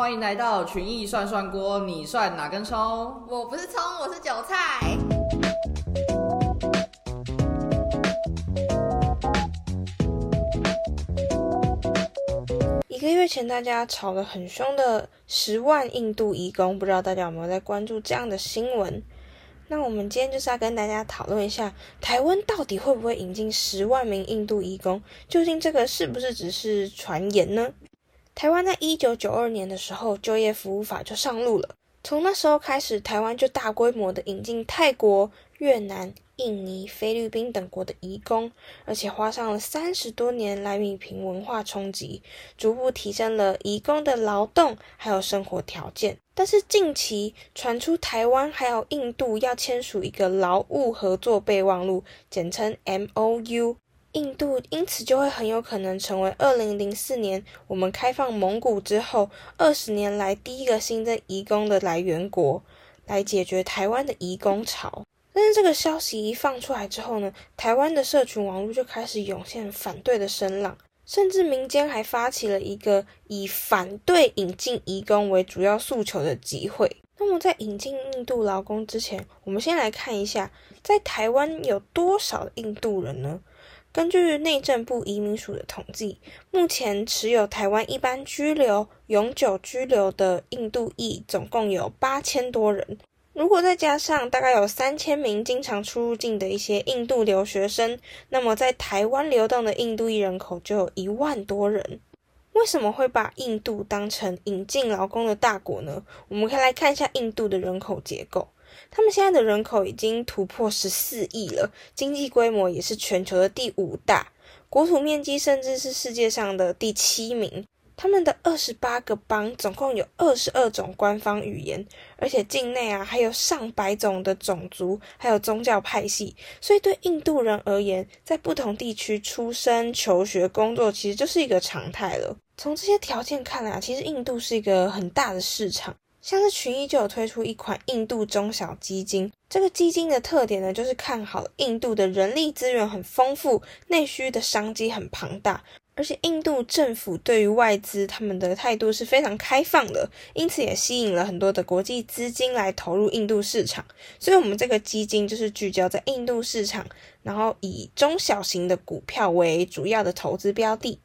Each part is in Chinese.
欢迎来到群艺涮涮锅，你涮哪根葱？我不是葱，我是韭菜。一个月前，大家吵得很凶的十万印度移工，不知道大家有没有在关注这样的新闻？那我们今天就是要跟大家讨论一下，台湾到底会不会引进十万名印度移工？究竟这个是不是只是传言呢？台湾在一九九二年的时候，就业服务法就上路了。从那时候开始，台湾就大规模的引进泰国、越南、印尼、菲律宾等国的移工，而且花上了三十多年来弥平文化冲击，逐步提升了移工的劳动还有生活条件。但是近期传出台湾还有印度要签署一个劳务合作备忘录，简称 M O U。印度因此就会很有可能成为二零零四年我们开放蒙古之后二十年来第一个新增移工的来源国，来解决台湾的移工潮。但是这个消息一放出来之后呢，台湾的社群网络就开始涌现反对的声浪，甚至民间还发起了一个以反对引进移工为主要诉求的集会。那么在引进印度劳工之前，我们先来看一下，在台湾有多少印度人呢？根据内政部移民署的统计，目前持有台湾一般居留、永久居留的印度裔总共有八千多人。如果再加上大概有三千名经常出入境的一些印度留学生，那么在台湾流动的印度裔人口就有一万多人。为什么会把印度当成引进劳工的大国呢？我们可以来看一下印度的人口结构。他们现在的人口已经突破十四亿了，经济规模也是全球的第五大，国土面积甚至是世界上的第七名。他们的二十八个邦总共有二十二种官方语言，而且境内啊还有上百种的种族，还有宗教派系。所以对印度人而言，在不同地区出生、求学、工作，其实就是一个常态了。从这些条件看来啊，其实印度是一个很大的市场。像是群益就有推出一款印度中小基金，这个基金的特点呢，就是看好印度的人力资源很丰富，内需的商机很庞大，而且印度政府对于外资他们的态度是非常开放的，因此也吸引了很多的国际资金来投入印度市场。所以，我们这个基金就是聚焦在印度市场，然后以中小型的股票为主要的投资标的。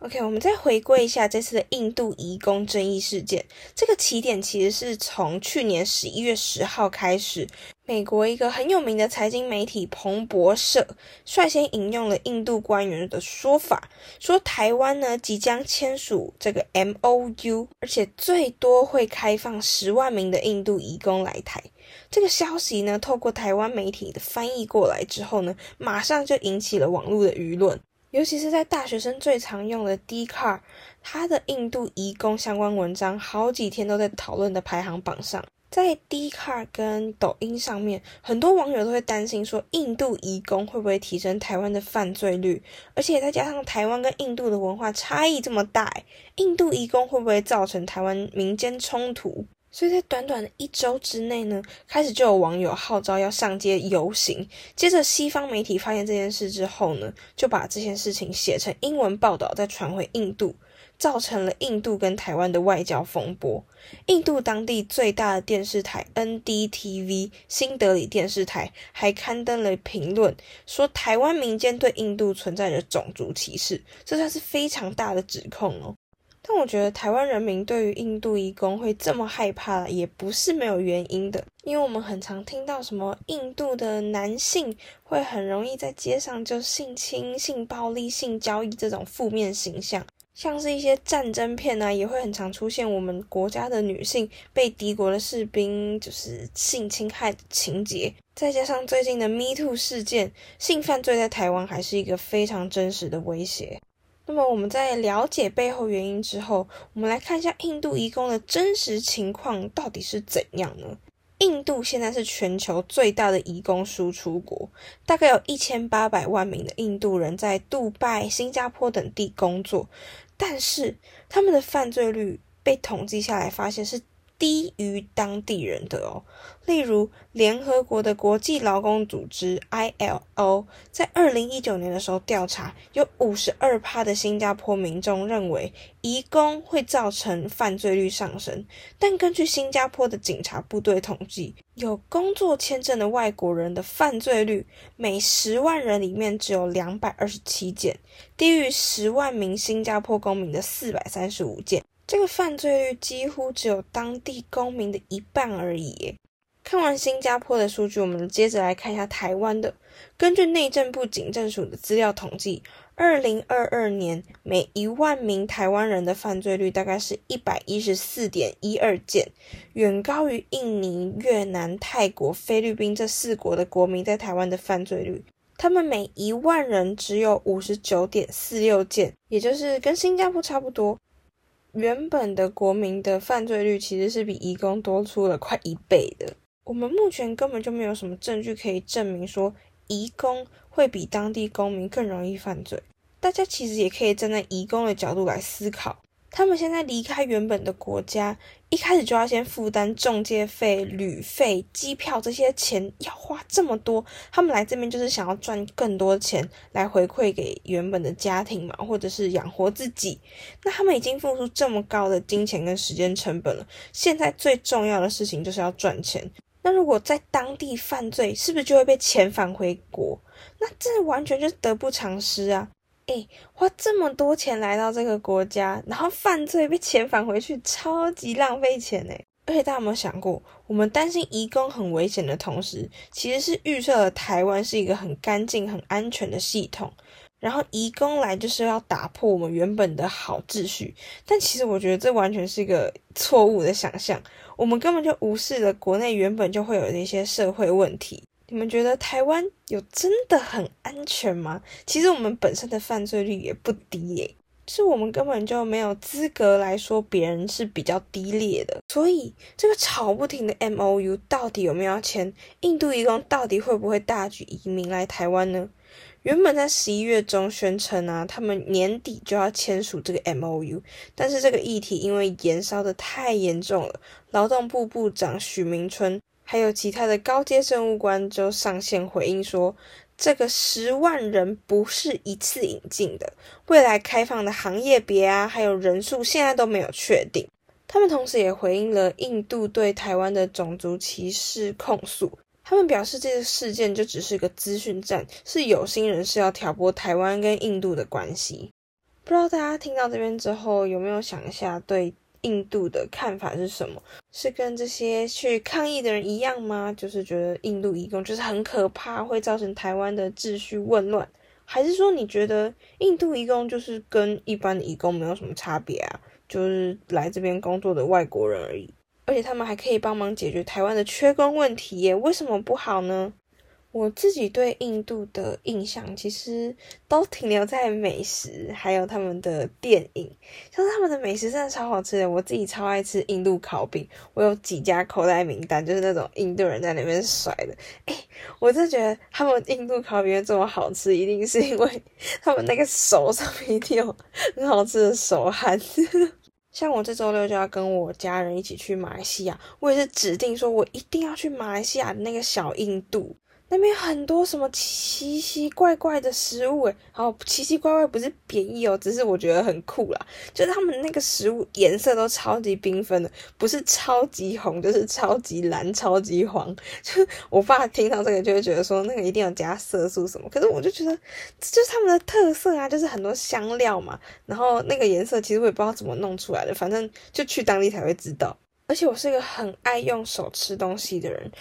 OK，我们再回归一下这次的印度移工争议事件。这个起点其实是从去年十一月十号开始，美国一个很有名的财经媒体彭博社率先引用了印度官员的说法，说台湾呢即将签署这个 MOU，而且最多会开放十万名的印度移工来台。这个消息呢，透过台湾媒体的翻译过来之后呢，马上就引起了网络的舆论。尤其是在大学生最常用的 d c a r 它的印度移工相关文章好几天都在讨论的排行榜上。在 d c a r 跟抖音上面，很多网友都会担心说，印度移工会不会提升台湾的犯罪率？而且再加上台湾跟印度的文化差异这么大，印度移工会不会造成台湾民间冲突？所以在短短的一周之内呢，开始就有网友号召要上街游行。接着，西方媒体发现这件事之后呢，就把这件事情写成英文报道，再传回印度，造成了印度跟台湾的外交风波。印度当地最大的电视台 NDTV 新德里电视台还刊登了评论，说台湾民间对印度存在着种族歧视，这算是非常大的指控哦。但我觉得台湾人民对于印度移工会这么害怕，也不是没有原因的。因为我们很常听到什么印度的男性会很容易在街上就性侵、性暴力、性交易这种负面形象，像是一些战争片呢，也会很常出现我们国家的女性被敌国的士兵就是性侵害的情节。再加上最近的 Me Too 事件，性犯罪在台湾还是一个非常真实的威胁。那么我们在了解背后原因之后，我们来看一下印度移工的真实情况到底是怎样呢？印度现在是全球最大的移工输出国，大概有一千八百万名的印度人在杜拜、新加坡等地工作，但是他们的犯罪率被统计下来发现是低于当地人的哦。例如，联合国的国际劳工组织 （ILO） 在二零一九年的时候调查，有五十二趴的新加坡民众认为移工会造成犯罪率上升。但根据新加坡的警察部队统计，有工作签证的外国人的犯罪率每十万人里面只有两百二十七件，低于十万名新加坡公民的四百三十五件。这个犯罪率几乎只有当地公民的一半而已。看完新加坡的数据，我们接着来看一下台湾的。根据内政部警政署的资料统计，二零二二年每一万名台湾人的犯罪率大概是一百一十四点一二件，远高于印尼、越南、泰国、菲律宾这四国的国民在台湾的犯罪率。他们每一万人只有五十九点四六件，也就是跟新加坡差不多。原本的国民的犯罪率其实是比移工多出了快一倍的。我们目前根本就没有什么证据可以证明说移工会比当地公民更容易犯罪。大家其实也可以站在移工的角度来思考。他们现在离开原本的国家，一开始就要先负担中介费、旅费、机票这些钱，要花这么多。他们来这边就是想要赚更多钱来回馈给原本的家庭嘛，或者是养活自己。那他们已经付出这么高的金钱跟时间成本了，现在最重要的事情就是要赚钱。那如果在当地犯罪，是不是就会被遣返回国？那这完全就是得不偿失啊！哎，花这么多钱来到这个国家，然后犯罪被遣返回去，超级浪费钱呢。而且大家有没有想过，我们担心移工很危险的同时，其实是预设了台湾是一个很干净、很安全的系统。然后移工来就是要打破我们原本的好秩序。但其实我觉得这完全是一个错误的想象，我们根本就无视了国内原本就会有的一些社会问题。你们觉得台湾有真的很安全吗？其实我们本身的犯罪率也不低耶，是我们根本就没有资格来说别人是比较低劣的。所以这个吵不停的 M O U 到底有没有签？印度移工到底会不会大举移民来台湾呢？原本在十一月中宣称啊，他们年底就要签署这个 M O U，但是这个议题因为延烧的太严重了，劳动部部长许明春。还有其他的高阶政务官就上线回应说，这个十万人不是一次引进的，未来开放的行业别啊，还有人数现在都没有确定。他们同时也回应了印度对台湾的种族歧视控诉，他们表示这个事件就只是个资讯战，是有心人士要挑拨台湾跟印度的关系。不知道大家听到这边之后有没有想一下对？印度的看法是什么？是跟这些去抗议的人一样吗？就是觉得印度移工就是很可怕，会造成台湾的秩序混乱，还是说你觉得印度移工就是跟一般的移工没有什么差别啊？就是来这边工作的外国人而已，而且他们还可以帮忙解决台湾的缺工问题耶？为什么不好呢？我自己对印度的印象其实都停留在美食，还有他们的电影，像他们的美食真的超好吃的。我自己超爱吃印度烤饼，我有几家口袋名单，就是那种印度人在那边甩的。哎，我真的觉得他们印度烤饼这么好吃，一定是因为 他们那个手上面一定有很好吃的手汗。像我这周六就要跟我家人一起去马来西亚，我也是指定说我一定要去马来西亚那个小印度。那边很多什么奇奇怪怪的食物诶，然后奇奇怪怪不是贬义哦，只是我觉得很酷啦。就是他们那个食物颜色都超级缤纷的，不是超级红，就是超级蓝、超级黄。就我爸听到这个就会觉得说，那个一定要加色素什么。可是我就觉得就是他们的特色啊，就是很多香料嘛。然后那个颜色其实我也不知道怎么弄出来的，反正就去当地才会知道。而且我是一个很爱用手吃东西的人。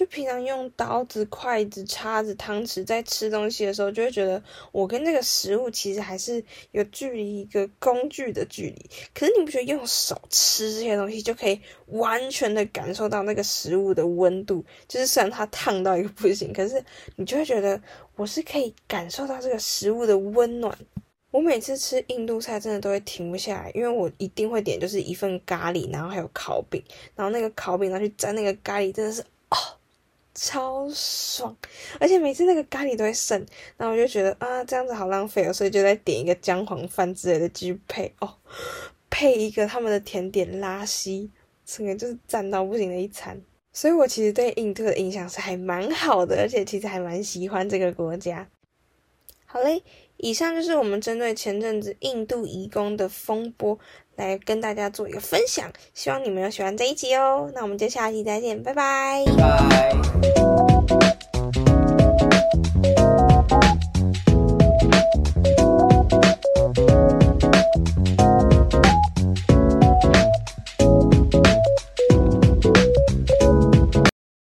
就平常用刀子、筷子、叉子、汤匙在吃东西的时候，就会觉得我跟这个食物其实还是有距离，一个工具的距离。可是你不觉得用手吃这些东西就可以完全的感受到那个食物的温度？就是虽然它烫到一个不行，可是你就会觉得我是可以感受到这个食物的温暖。我每次吃印度菜真的都会停不下来，因为我一定会点就是一份咖喱，然后还有烤饼，然后那个烤饼拿去沾那个咖喱，真的是哦。超爽，而且每次那个咖喱都会剩，然后我就觉得啊，这样子好浪费哦，所以就再点一个姜黄饭之类的继续配哦，配一个他们的甜点拉稀，整个就是赞到不行的一餐。所以我其实对印度的印象是还蛮好的，而且其实还蛮喜欢这个国家。好嘞，以上就是我们针对前阵子印度移工的风波来跟大家做一个分享，希望你们有喜欢这一集哦。那我们就下期再见，拜拜。